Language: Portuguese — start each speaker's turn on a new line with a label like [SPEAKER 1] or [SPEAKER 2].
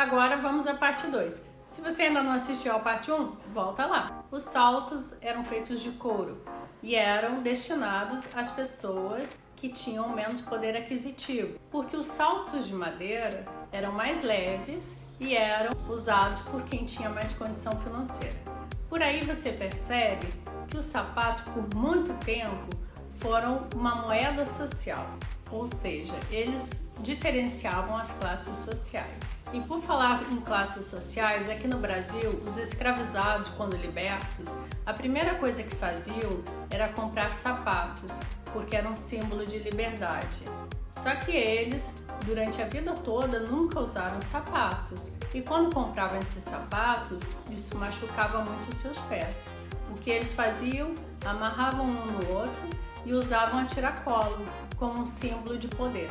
[SPEAKER 1] Agora vamos à parte 2. Se você ainda não assistiu à parte 1, volta lá. Os saltos eram feitos de couro e eram destinados às pessoas que tinham menos poder aquisitivo, porque os saltos de madeira eram mais leves e eram usados por quem tinha mais condição financeira. Por aí você percebe que os sapatos, por muito tempo, foram uma moeda social, ou seja, eles diferenciavam as classes sociais. E por falar em classes sociais, aqui no Brasil, os escravizados, quando libertos, a primeira coisa que faziam era comprar sapatos, porque era um símbolo de liberdade. Só que eles, durante a vida toda, nunca usaram sapatos. E quando compravam esses sapatos, isso machucava muito os seus pés. Que eles faziam? Amarravam um no outro e usavam a tiracolo como um símbolo de poder.